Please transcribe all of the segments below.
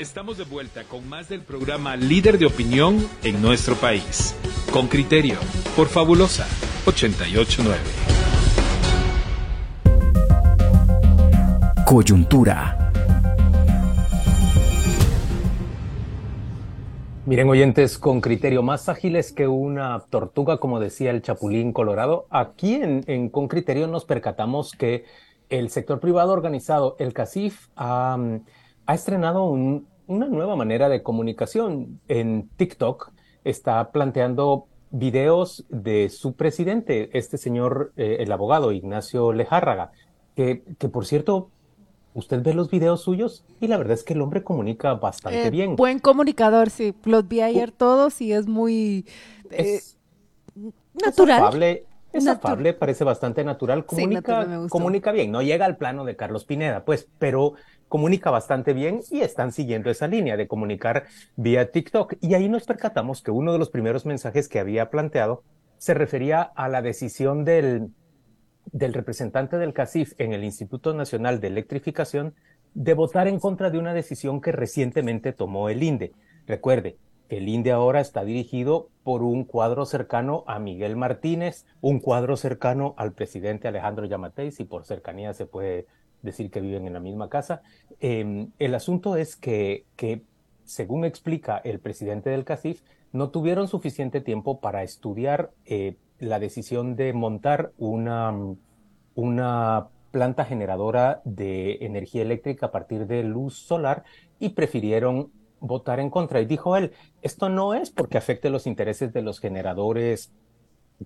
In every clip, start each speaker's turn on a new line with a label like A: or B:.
A: Estamos de vuelta con más del programa Líder de Opinión en nuestro país. Con criterio, por Fabulosa 889.
B: Coyuntura.
C: Miren, oyentes, con criterio más ágiles que una tortuga, como decía el Chapulín Colorado, aquí en, Con Criterio nos percatamos que el sector privado organizado, el CACIF, ha, estrenado una nueva manera de comunicación. En TikTok está planteando videos de su presidente, este señor, eh, el abogado Ignacio Lejárraga, que, que por cierto usted ve los videos suyos y la verdad es que el hombre comunica bastante
D: eh,
C: bien.
D: Buen comunicador, sí. Los vi ayer todos y es muy
C: es, eh, natural. Es afable, es afable, parece bastante natural. Comunica, comunica bien. No llega al plano de Carlos Pineda, pues, pero comunica bastante bien y están siguiendo esa línea de comunicar vía TikTok. Y ahí nos percatamos que uno de los primeros mensajes que había planteado se refería a la decisión del del representante del CACIF en el Instituto Nacional de Electrificación de votar en contra de una decisión que recientemente tomó el INDE. Recuerde, el INDE ahora está dirigido por un cuadro cercano a Miguel Martínez, un cuadro cercano al presidente Alejandro Yamatei, y por cercanía se puede decir que viven en la misma casa. Em, el asunto es que, que, según explica el presidente del CACIF, no tuvieron suficiente tiempo para estudiar eh, la decisión de montar una, una planta generadora de energía eléctrica a partir de luz solar y prefirieron votar en contra. Y dijo él, esto no es porque afecte los intereses de los generadores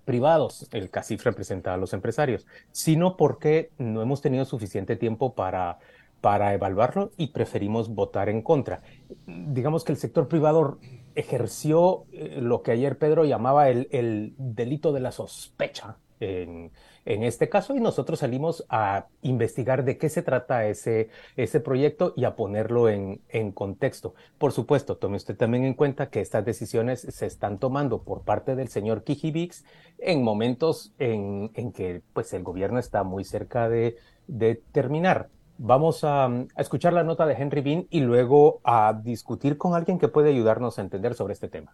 C: privados, el CACIF representa a los empresarios, sino porque no hemos tenido suficiente tiempo para, para evaluarlo y preferimos votar en contra. Digamos que el sector privado ejerció eh, lo que ayer Pedro llamaba el, delito de la sospecha en, este caso y nosotros salimos a investigar de qué se trata ese, ese proyecto y a ponerlo en, en, contexto. Por supuesto, tome usted también en cuenta que estas decisiones se están tomando por parte del señor Kijibix en momentos en, en que pues, el gobierno está muy cerca de, de terminar. Vamos a, escuchar la nota de Henry Bean y luego a discutir con alguien que puede ayudarnos a entender sobre este tema.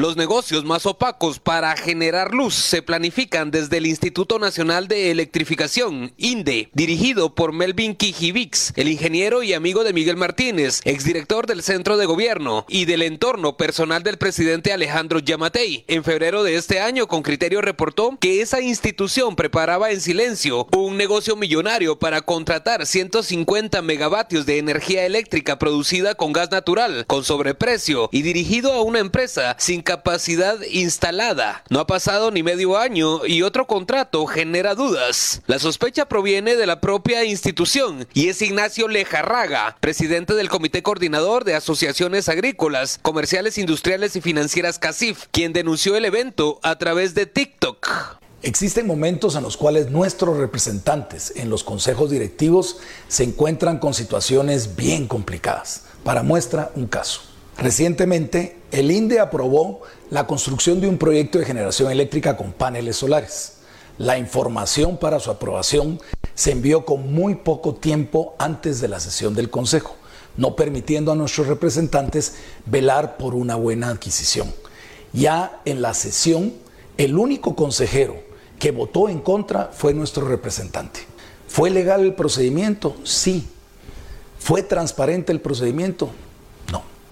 E: Los negocios más opacos para generar luz se planifican desde el Instituto Nacional de Electrificación, INDE, dirigido por Melvin Kijivix, el ingeniero y amigo de Miguel Martínez, exdirector del Centro de Gobierno y del entorno personal del presidente Alejandro Yamatei. En febrero de este año, con criterio reportó que esa institución preparaba en silencio un negocio millonario para contratar 150 megavatios de energía eléctrica producida con gas natural, con sobreprecio y dirigido a una empresa sin capacidad instalada. No ha pasado ni medio año y otro contrato genera dudas. La sospecha proviene de la propia institución y es Ignacio Lejarraga, presidente del Comité Coordinador de Asociaciones Agrícolas, Comerciales, Industriales y Financieras CACIF, quien denunció el evento a través de TikTok.
F: Existen momentos en los cuales nuestros representantes en los consejos directivos se encuentran con situaciones bien complicadas. Para muestra, un caso. Recientemente, el INDE aprobó la construcción de un proyecto de generación eléctrica con paneles solares. La información para su aprobación se envió con muy poco tiempo antes de la sesión del Consejo, no permitiendo a nuestros representantes velar por una buena adquisición. Ya en la sesión, el único consejero que votó en contra fue nuestro representante. ¿Fue legal el procedimiento? Sí. ¿Fue transparente el procedimiento?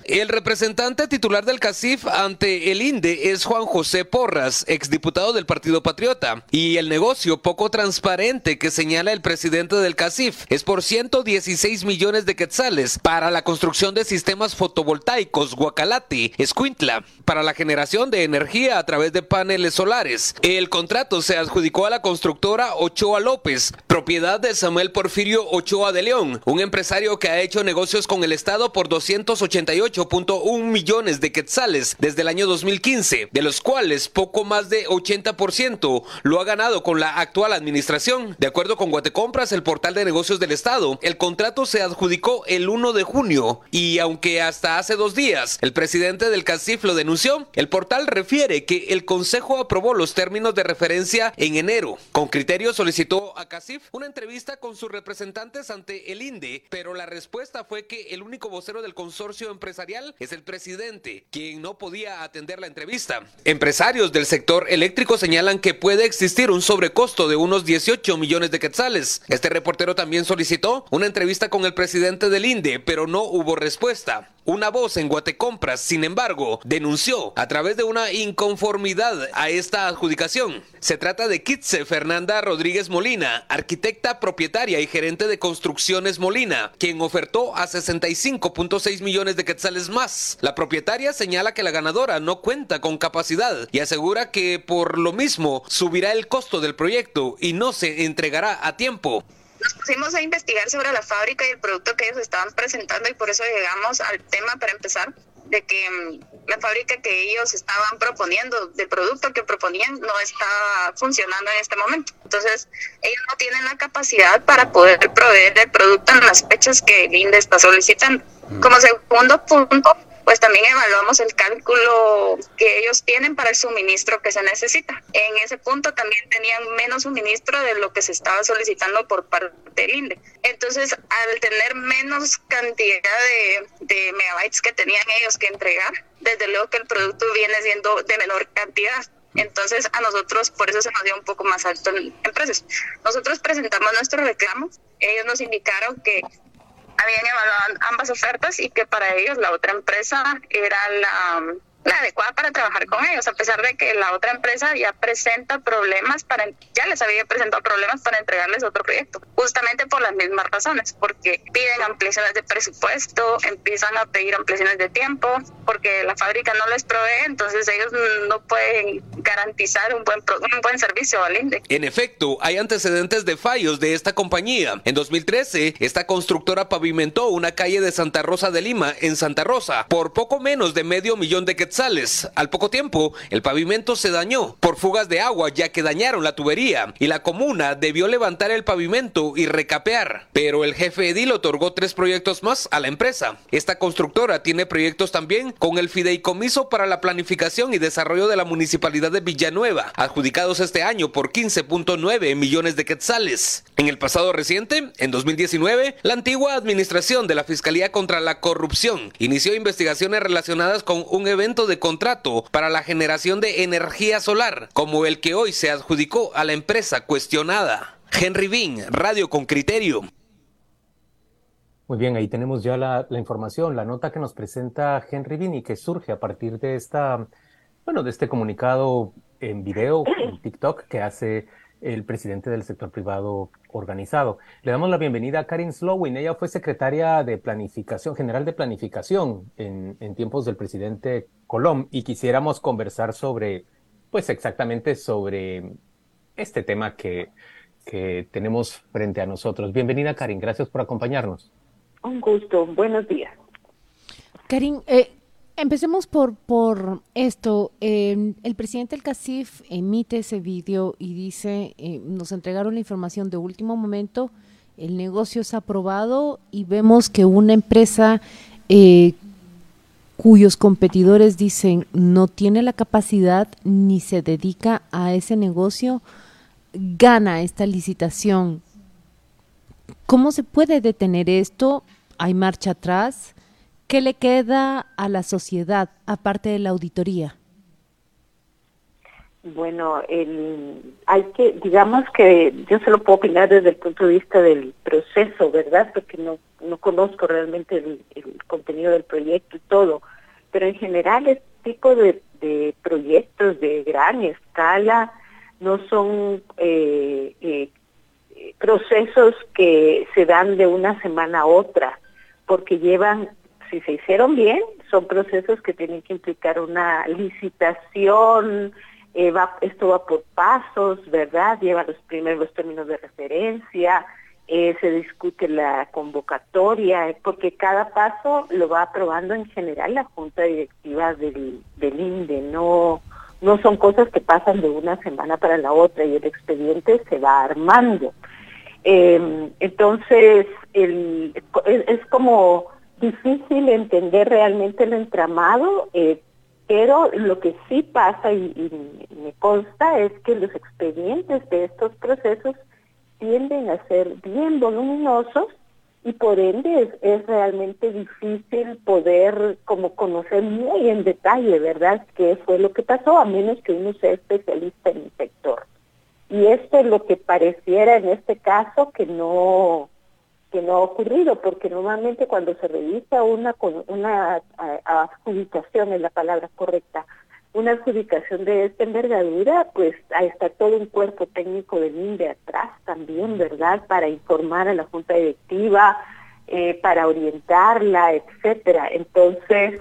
E: El representante titular del CACIF ante el INDE es Juan José Porras, exdiputado del Partido Patriota. Y el negocio poco transparente que señala el presidente del CACIF es por 116 millones de quetzales para la construcción de sistemas fotovoltaicos Guacalati, Escuintla, para la generación de energía a través de paneles solares. El contrato se adjudicó a la constructora Ochoa López, propiedad de Samuel Porfirio Ochoa de León, un empresario que ha hecho negocios con el Estado por 288 8.1 millones de quetzales desde el año 2015, de los cuales poco más de 80% lo ha ganado con la actual administración. De acuerdo con Guatecompras, el portal de negocios del Estado, el contrato se adjudicó el 1 de junio y aunque hasta hace dos días el presidente del CACIF lo denunció, el portal refiere que el Consejo aprobó los términos de referencia en enero. Con criterio solicitó a CACIF una entrevista con sus representantes ante el INDE, pero la respuesta fue que el único vocero del consorcio empresarial es el presidente, quien no podía atender la entrevista. Empresarios del sector eléctrico señalan que puede existir un sobrecosto de unos 18 millones de quetzales. Este reportero también solicitó una entrevista con el presidente del INDE, pero no hubo respuesta. Una voz en Guatecompras, sin embargo, denunció a través de una inconformidad a esta adjudicación. Se trata de Kitze Fernanda Rodríguez Molina, arquitecta propietaria y gerente de construcciones Molina, quien ofertó a 65.6 millones de quetzales más. La propietaria señala que la ganadora no cuenta con capacidad y asegura que por lo mismo subirá el costo del proyecto y no se entregará a tiempo
G: nos pusimos a investigar sobre la fábrica y el producto que ellos estaban presentando y por eso llegamos al tema para empezar de que mm, la fábrica que ellos estaban proponiendo, del producto que proponían, no está funcionando en este momento. Entonces, ellos no tienen la capacidad para poder proveer el producto en las fechas que el INDE está solicitando. Como segundo punto, pues también evaluamos el cálculo que ellos tienen para el suministro que se necesita. En ese punto también tenían menos suministro de lo que se estaba solicitando por parte del INDE. Entonces, al tener menos cantidad de, megabytes que tenían ellos que entregar, desde luego que el producto viene siendo de menor cantidad. Entonces, a nosotros por eso se nos dio un poco más alto en precios. Nosotros presentamos nuestro reclamo. Ellos nos indicaron que habían evaluado ambas ofertas y que para ellos la otra empresa era la la adecuada para trabajar con ellos, a pesar de que la otra empresa ya presenta problemas para, ya les había presentado problemas para entregarles otro proyecto, justamente por las mismas razones, porque piden ampliaciones de presupuesto, empiezan a pedir ampliaciones de tiempo, porque la fábrica no les provee, entonces ellos no pueden garantizar un buen, un buen servicio al INDE.
E: En efecto, hay antecedentes de fallos de esta compañía. En 2013, esta constructora pavimentó una calle de Santa Rosa de Lima en Santa Rosa por poco menos de medio millón de quetzales al poco tiempo, el pavimento se dañó por fugas de agua ya que dañaron la tubería y la comuna debió levantar el pavimento y recapear. Pero el jefe edil otorgó tres proyectos más a la empresa. Esta constructora tiene proyectos también con el Fideicomiso para la Planificación y Desarrollo de la Municipalidad de Villanueva, adjudicados este año por 15.9 millones de quetzales. En el pasado reciente, en 2019, la antigua administración de la Fiscalía contra la Corrupción inició investigaciones relacionadas con un evento de contrato para la generación de energía solar, como el que hoy se adjudicó a la empresa cuestionada. Henry Bean, Radio con Criterio.
C: Muy bien, ahí tenemos ya la, información, la nota que nos presenta Henry Bean y que surge a partir de esta, bueno, de este comunicado en video, en TikTok, que hace el presidente del sector privado organizado. Le damos la bienvenida a Karin Slowin. Ella fue secretaria de Planificación, General de Planificación en, tiempos del presidente Colom y quisiéramos conversar sobre, pues exactamente sobre este tema que, que tenemos frente a nosotros. Bienvenida, Karin. Gracias por acompañarnos.
H: Un gusto. Buenos días.
D: Karin, eh, Empecemos por, por esto. el presidente del CACIF emite ese vídeo y dice, eh, nos entregaron la información de último momento, el negocio es aprobado y vemos que una empresa eh, cuyos competidores dicen no tiene la capacidad ni se dedica a ese negocio, gana esta licitación. ¿Cómo se puede detener esto? ¿Hay marcha atrás? ¿Qué le queda a la sociedad aparte de la auditoría?
H: Bueno, hay que, digamos que yo se lo puedo opinar desde el punto de vista del proceso, ¿verdad? Porque no, no conozco realmente el, contenido del proyecto y todo, pero en general este tipo de, proyectos de gran escala no son eh, eh, procesos que se dan de una semana a otra, porque llevan si se hicieron bien, son procesos que tienen que implicar una licitación, esto va por pasos, ¿verdad? Lleva los primeros términos de referencia eh, se discute la convocatoria, porque cada paso lo va aprobando en general la Junta Directiva del, INDE, no, no son cosas que pasan de una semana para la otra y el expediente se va armando. Em, entonces, el, es, como difícil entender realmente el entramado, eh, pero lo que sí pasa y, me consta es que los expedientes de estos procesos tienden a ser bien voluminosos y por ende es, realmente difícil poder como conocer muy en detalle, ¿verdad?, qué fue lo que pasó, a menos que uno sea especialista en el sector. Y esto es lo que pareciera en este caso que no que no ha ocurrido, porque normalmente cuando se revisa una una adjudicación es la palabra correcta, una adjudicación de esta envergadura, pues ahí está todo un cuerpo técnico del INDE atrás también, ¿verdad? Para informar a la junta directiva, eh, para orientarla, etcétera. Entonces,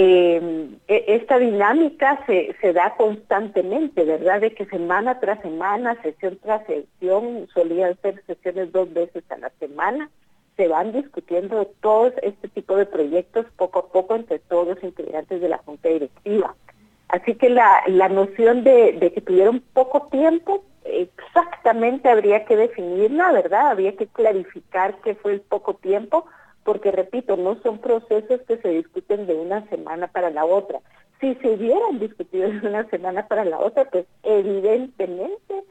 H: eh, e, esta dinámica se, da constantemente, ¿verdad? De que semana tras semana, sesión tras sesión, solían ser sesiones dos veces a la semana, se van discutiendo todo este tipo de proyectos poco a poco entre todos los integrantes de la Junta Directiva. Así que la, la noción de, de que tuvieron poco tiempo, exactamente habría que definirla, ¿verdad? Habría que clarificar qué fue el poco tiempo, porque repito, no son procesos que se discuten de una semana para la otra. Si se hubieran discutido de una semana para la otra, pues evidentemente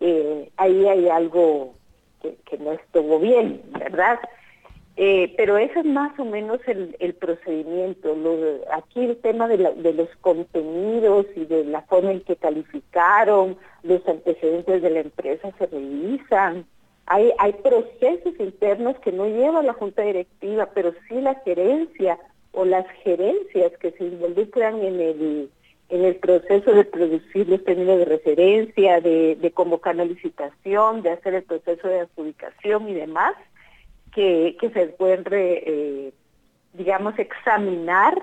H: eh, ahí hay algo que, no estuvo bien, ¿verdad? Eh, pero ese es más o menos el, procedimiento. aquí el tema de, de, los contenidos y de la forma en que calificaron, los antecedentes de la empresa se revisan, hay, procesos internos que no lleva la junta directiva, pero sí la gerencia o las gerencias que se involucran en el, en el proceso de producir los términos de referencia, de, convocar la licitación, de hacer el proceso de adjudicación y demás, que, que se pueden, eh, digamos, examinar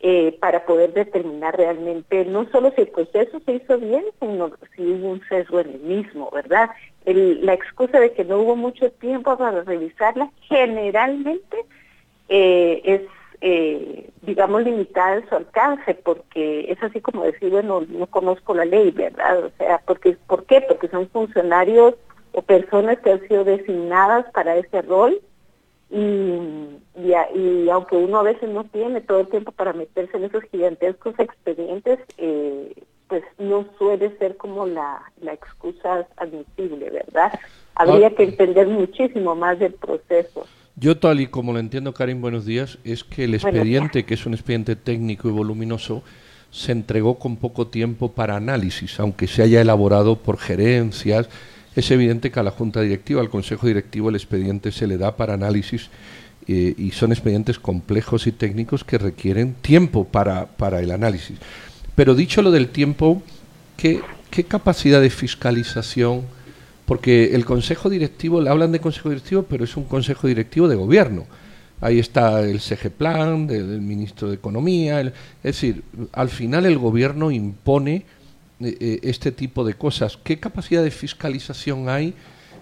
H: eh, para poder determinar realmente no solo si el proceso se hizo bien, sino si hubo un sesgo en el mismo, ¿verdad? la excusa de que no hubo mucho tiempo para revisarla generalmente eh, es, eh, digamos, limitada en su alcance, porque es así como decir, bueno, no conozco la ley, ¿verdad? O sea, porque, ¿por qué? Porque son funcionarios o personas que han sido designadas para ese rol y, y, aunque uno a veces no tiene todo el tiempo para meterse en esos gigantescos expedientes, eh, pues no suele ser como la, la excusa admisible, ¿verdad? Habría ah, que entender muchísimo más del proceso.
I: Yo tal y como lo entiendo, Karim, buenos días, es que el expediente, que es un expediente técnico y voluminoso, se entregó con poco tiempo para análisis, aunque se haya elaborado por gerencias. Es evidente que a la Junta Directiva, al Consejo Directivo, el expediente se le da para análisis eh, y son expedientes complejos y técnicos que requieren tiempo para, para el análisis. Pero dicho lo del tiempo, ¿qué, capacidad de fiscalización? Porque el consejo directivo, le hablan de consejo directivo, pero es un consejo directivo de gobierno. Ahí está el CG Plan, del, ministro de Economía. es decir, al final el gobierno impone eh, eh, este tipo de cosas. ¿Qué capacidad de fiscalización hay?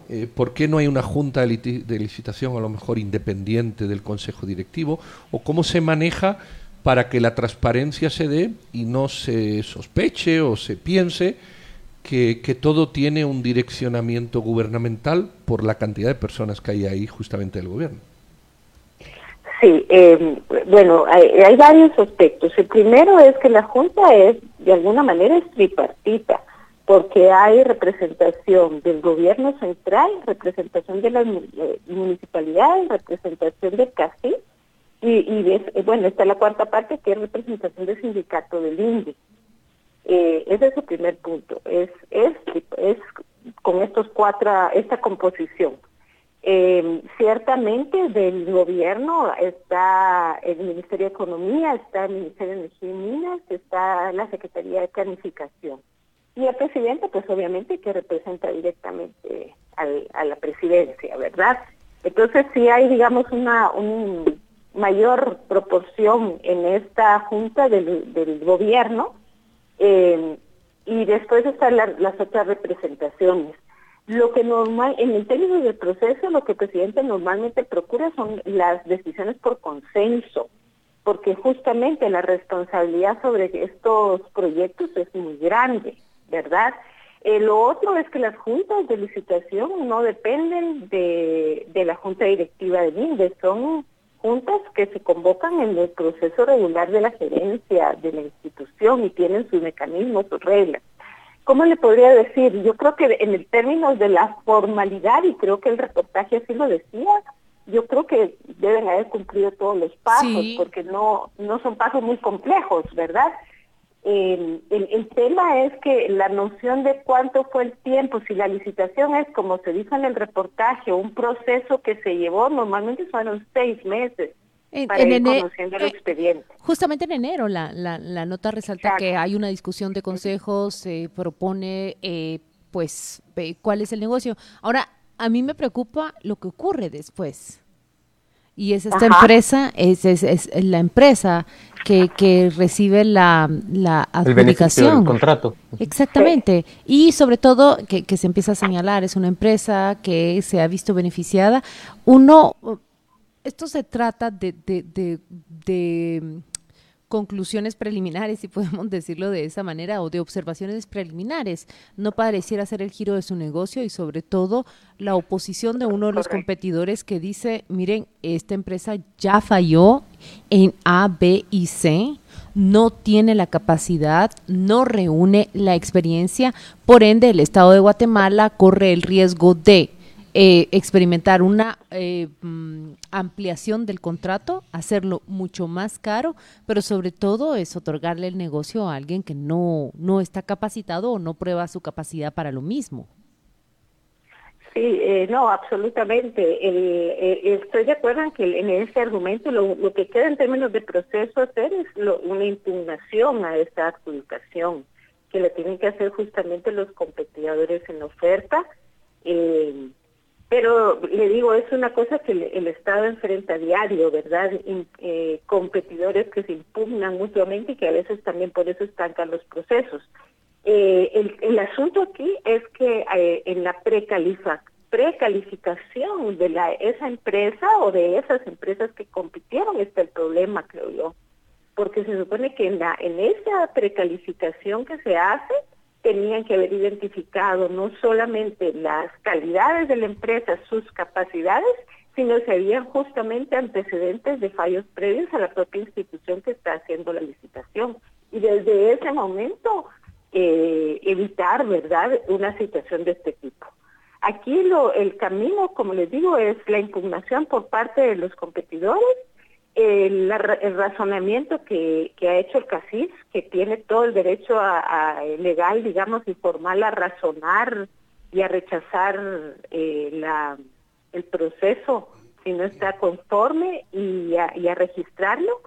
I: Eh, ¿Por qué no hay una junta de, de, licitación a lo mejor independiente del consejo directivo? ¿O cómo se maneja para que la transparencia se dé y no se sospeche o se piense que, todo tiene un direccionamiento gubernamental por la cantidad de personas que hay ahí justamente del gobierno.
H: Sí, eh, bueno, hay, varios aspectos. El primero es que la Junta es, de alguna manera, es tripartita, porque hay representación del gobierno central, representación de las eh, municipalidades, representación del CACI y, y eh, bueno, está la cuarta parte que es representación del sindicato del INDE. Eh, ese es su primer punto, es, es, es con estos cuatro, esta composición. Eh, ciertamente del gobierno está el Ministerio de Economía, está el Ministerio de Energía y Minas, está la Secretaría de Planificación. Y el presidente, pues obviamente que representa directamente a la presidencia, ¿verdad? Entonces sí hay, digamos, una, un, mayor proporción en esta junta del, gobierno eh, y después están las otras representaciones. Lo que normal, en el términos del proceso, lo que el presidente normalmente procura son las decisiones por consenso, porque justamente la responsabilidad sobre estos proyectos es muy grande, ¿verdad? Eh, lo otro es que las juntas de licitación no dependen de, de la junta directiva del INDE, son juntas que se convocan en el proceso regular de la gerencia de la institución y tienen sus mecanismos, sus reglas. ¿Cómo le podría decir? Yo creo que en el término de la formalidad, y creo que el reportaje así lo decía, yo creo que deben haber cumplido todos los pasos, porque no, no son pasos muy complejos, ¿verdad? el, el, tema es que la noción de cuánto fue el tiempo, si la licitación es, como se dice en el reportaje, un proceso que se llevó, normalmente fueron seis meses en, eh,
D: Justamente en enero la, la, nota resalta que hay una discusión de consejos, se propone eh, pues cuál es el negocio. Ahora, a mí me preocupa lo que ocurre después. Y es esta empresa, es, es, la empresa que, que recibe la, la adjudicación.
C: El contrato.
D: Exactamente. Y sobre todo, que, que se empieza a señalar, es una empresa que se ha visto beneficiada. Uno esto se trata de, de, mm, conclusiones preliminares, si podemos decirlo de esa manera, o de observaciones preliminares. No pareciera ser el giro de su negocio y sobre todo la oposición de uno de los competidores que dice, miren, esta empresa ya falló en A, B y C, no tiene la capacidad, no reúne la experiencia, por ende el Estado de Guatemala corre el riesgo de eh, experimentar una eh, mm, ampliación del contrato, hacerlo mucho más caro, pero sobre todo es otorgarle el negocio a alguien que no, no está capacitado o no prueba su capacidad para lo mismo.
H: Sí, eh, no, absolutamente. estoy de acuerdo en que en ese argumento lo, que queda en términos de proceso hacer es una impugnación a esta adjudicación, que le tienen que hacer justamente los competidores en oferta. Eh, pero le digo, es una cosa que el, Estado enfrenta a diario, ¿verdad? Eh, competidores que se impugnan mutuamente y que a veces también por eso estancan los procesos. Eh, el, asunto aquí es que eh, en la precalificación de la, esa empresa o de esas empresas que compitieron está el problema, creo yo. Porque se supone que en, la, en esa precalificación que se hace, tenían que haber identificado no solamente las calidades de la empresa, sus capacidades, sino si habían justamente antecedentes de fallos previos a la propia institución que está haciendo la licitación. Y desde ese momento eh, evitar, ¿verdad?, una situación de este tipo. Aquí lo, el camino, como les digo, es la impugnación por parte de los competidores el, razonamiento que, ha hecho el CACIS, que tiene todo el derecho a, legal, digamos, y formal a razonar y a rechazar eh, el proceso si no está conforme y a, registrarlo.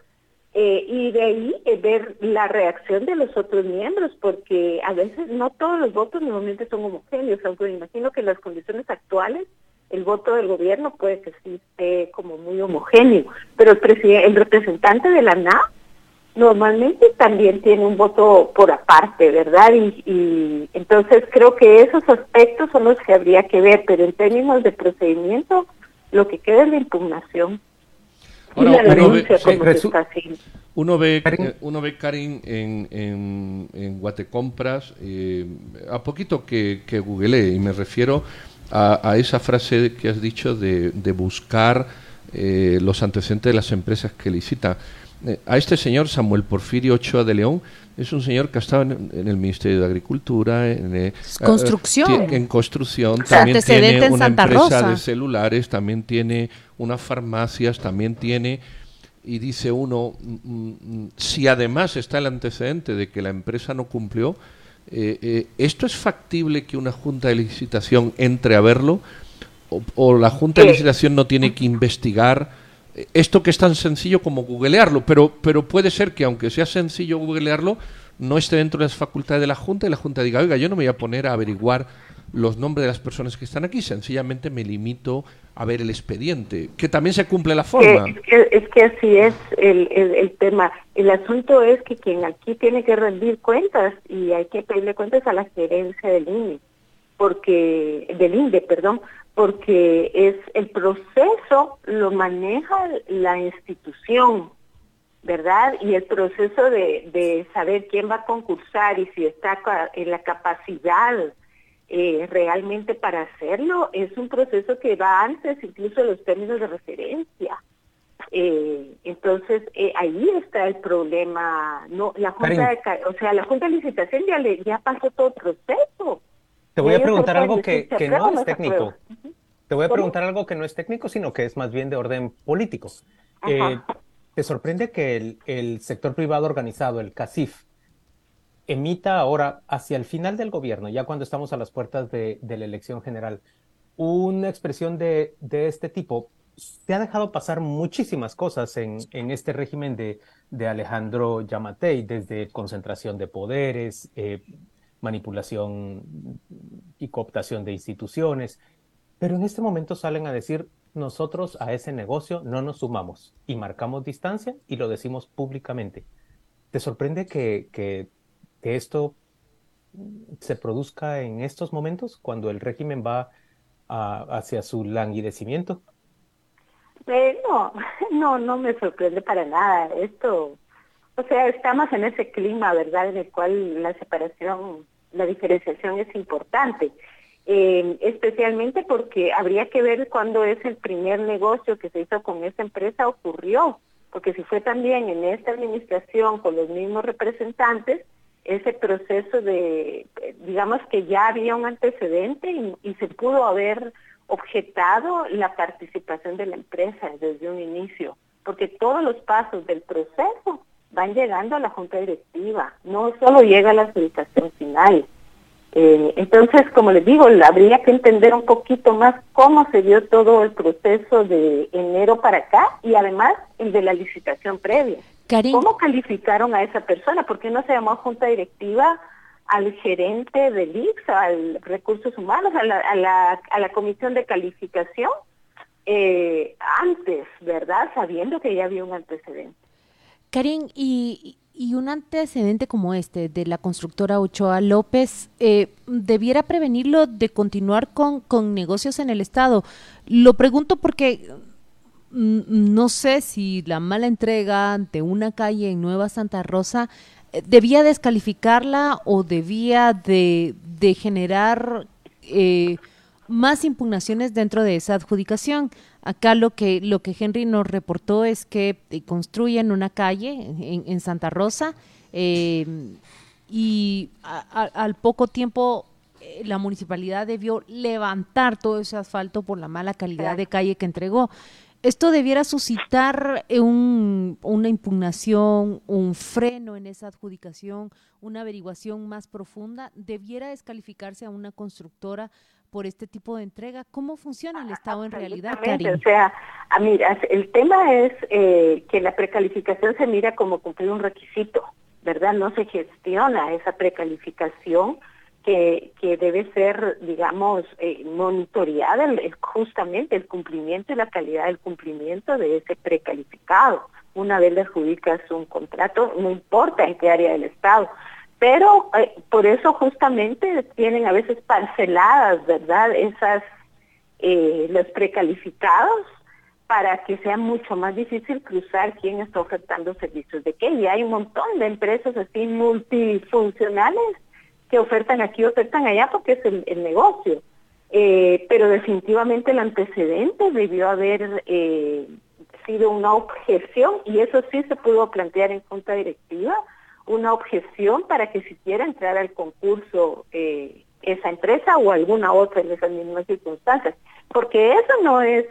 H: Eh, y de ahí eh, ver la reacción de los otros miembros, porque a veces no todos los votos normalmente son homogéneos, aunque me imagino que las condiciones actuales el voto del gobierno puede que sí esté como muy homogéneo, pero el, presidente, el representante de la NA normalmente también tiene un voto por aparte, ¿verdad? Y, entonces creo que esos aspectos son los que habría que ver, pero en términos de procedimiento, lo que queda es la impugnación. y la denuncia como se está haciendo.
I: Uno ve, eh, uno ve Karin, en, en, Guatecompras, eh, a poquito que, que googleé, y me refiero a, esa frase que has dicho de, buscar eh, los antecedentes de las empresas que licita. Eh, a este señor, Samuel Porfirio Ochoa de León, es un señor que ha estado en, el Ministerio de Agricultura, en,
D: eh, construcción.
I: en construcción, también tiene una empresa de celulares, también tiene unas farmacias, también tiene y dice uno, mm, mm, mm, si además está el antecedente de que la empresa no cumplió, eh, eh, ¿Esto es factible que una junta de licitación entre a verlo? ¿O, la junta de licitación no tiene que investigar eh, esto que es tan sencillo como googlearlo? Pero, pero puede ser que aunque sea sencillo googlearlo, no esté dentro de las facultades de la junta y la junta diga, oiga, yo no me voy a poner a averiguar los nombres de las personas que están aquí, sencillamente me limito a ver el expediente, que también se cumple la forma.
H: Es que, así es el, el, tema. El asunto es que quien aquí tiene que rendir cuentas y hay que pedirle cuentas a la gerencia del INE. porque del INDE, perdón, porque es el proceso lo maneja la institución, ¿verdad? Y el proceso de, de saber quién va a concursar y si está en la capacidad eh, realmente para hacerlo es un proceso que va antes incluso de los términos de referencia. Eh, entonces eh, ahí está el problema. No, la junta de, o sea, la junta de licitación ya le, ya pasó todo el proceso.
C: Te voy a preguntar algo que, que no es técnico. Te voy a preguntar algo que no es técnico, sino que es más bien de orden político. ¿Te sorprende que el, el sector privado organizado, el CACIF, emita ahora, hacia el final del gobierno, ya cuando estamos a las puertas de, la elección general, una expresión de, este tipo, se ha dejado pasar muchísimas cosas en, este régimen de, Alejandro Yamatei, desde concentración de poderes, eh, manipulación y cooptación de instituciones, pero en este momento salen a decir, nosotros a ese negocio no nos sumamos y marcamos distancia y lo decimos públicamente. ¿Te sorprende que, que que esto se produzca en estos momentos, cuando el régimen va hacia su languidecimiento?
H: Eh, no, no, no me sorprende para nada. Esto, o sea, estamos en ese clima, ¿verdad?, en el cual la separación, la diferenciación es importante. Eh, especialmente porque habría que ver cuándo es el primer negocio que se hizo con esa empresa ocurrió, porque si fue también en esta administración con los mismos representantes, ese proceso de, digamos que ya había un antecedente y, se pudo haber objetado la participación de la empresa desde un inicio, porque todos los pasos del proceso van llegando a la junta directiva, no solo llega a la adjudicación final. Eh, entonces, como les digo, habría que entender un poquito más cómo se dio todo el proceso de enero para acá y además el de la licitación previa. ¿Cómo calificaron a esa persona? ¿Por qué no se llamó junta directiva al gerente del IX, al recursos humanos, a la, a la, a la comisión de calificación? Eh, antes, ¿verdad? Sabiendo que ya había un antecedente.
D: Karin, y, y un antecedente como este de la constructora Ochoa López eh, debiera prevenirlo de continuar con, con negocios en el Estado. Lo pregunto porque no sé si la mala entrega de una calle en Nueva Santa Rosa eh, debía descalificarla o debía de, generar eh, más impugnaciones dentro de esa adjudicación. Acá lo que, lo que Henry nos reportó es que eh, construyen una calle en, Santa Rosa y al poco tiempo la municipalidad debió levantar todo ese asfalto por la mala calidad de calle que entregó esto debiera suscitar eh, un, una impugnación, un freno en esa adjudicación, una averiguación más profunda. ¿Debiera descalificarse a una constructora por este tipo de entrega? ¿Cómo funciona el Estado en realidad,
H: O sea, a mira, el tema es eh, que la precalificación se mira como cumplir un requisito, ¿verdad? No se gestiona esa precalificación que, que debe ser, digamos, eh, monitoreada justamente el cumplimiento y la calidad del cumplimiento de ese precalificado. Una vez le adjudicas un contrato, no importa en qué área del Estado, pero eh, por eso justamente tienen a veces parceladas, ¿verdad? Esas, eh, los precalificados para que sea mucho más difícil cruzar quién está ofertando servicios de qué. Y hay un montón de empresas así multifuncionales que ofertan aquí, ofertan allá, porque es el, negocio. Eh, pero definitivamente el antecedente debió haber eh, sido una objeción y eso sí se pudo plantear en junta directiva, una objeción para que siquiera entrar al concurso eh, esa empresa o alguna otra en esas mismas circunstancias, porque eso no es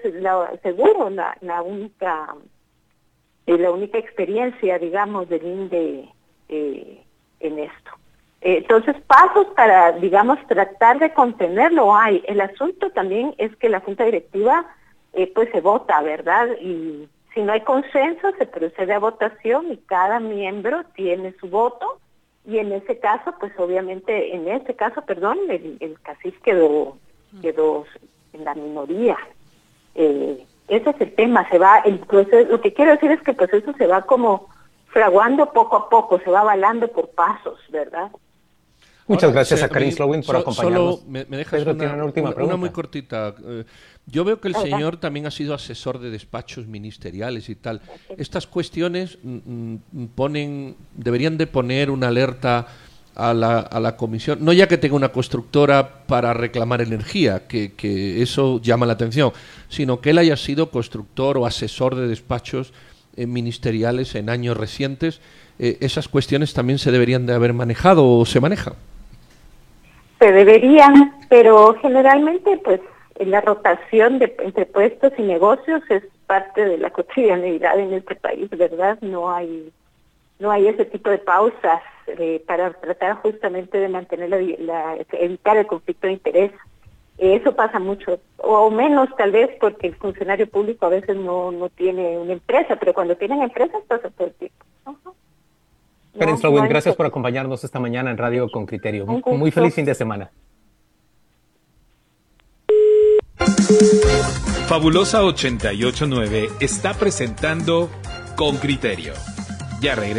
H: seguro la, la única la única experiencia, digamos, del INDE en esto. Eh, entonces, pasos para, digamos, tratar de contenerlo hay. El asunto también es que la Junta Directiva, eh, pues se vota, ¿verdad? Y si no hay consenso, se procede a votación y cada miembro tiene su voto. Y en ese caso, pues obviamente, en este caso, perdón, el, el quedó, quedó en la minoría. Eh, ese es el tema, se va, el proceso, lo que quiero decir es que el proceso se va como fraguando poco a poco, se va avalando por pasos, ¿verdad?
C: Muchas gracias a Karin Slowin por acompañarnos.
I: Solo me, dejas una, última pregunta. Una muy cortita. Eh, yo veo que el señor también ha sido asesor de despachos ministeriales y tal. Estas cuestiones mm, mm, ponen, deberían de poner una alerta a la, a la, comisión, no ya que tenga una constructora para reclamar energía, que, que, eso llama la atención, sino que él haya sido constructor o asesor de despachos eh, ministeriales en años recientes. Eh, ¿Esas cuestiones también se deberían de haber manejado o se manejan?
H: Se deberían, pero generalmente pues la rotación de, entre puestos y negocios es parte de la cotidianidad en este país, ¿verdad? No hay no hay ese tipo de pausas eh, para tratar justamente de mantener la, evitar el conflicto de interés. Eso pasa mucho, o menos tal vez porque el funcionario público a veces no, no tiene una empresa, pero cuando tienen empresas pasa todo el tiempo.
C: Karen gracias por acompañarnos esta mañana en Radio con Criterio. Muy feliz fin de semana.
A: Fabulosa 889 está presentando Con Criterio. Ya regresamos.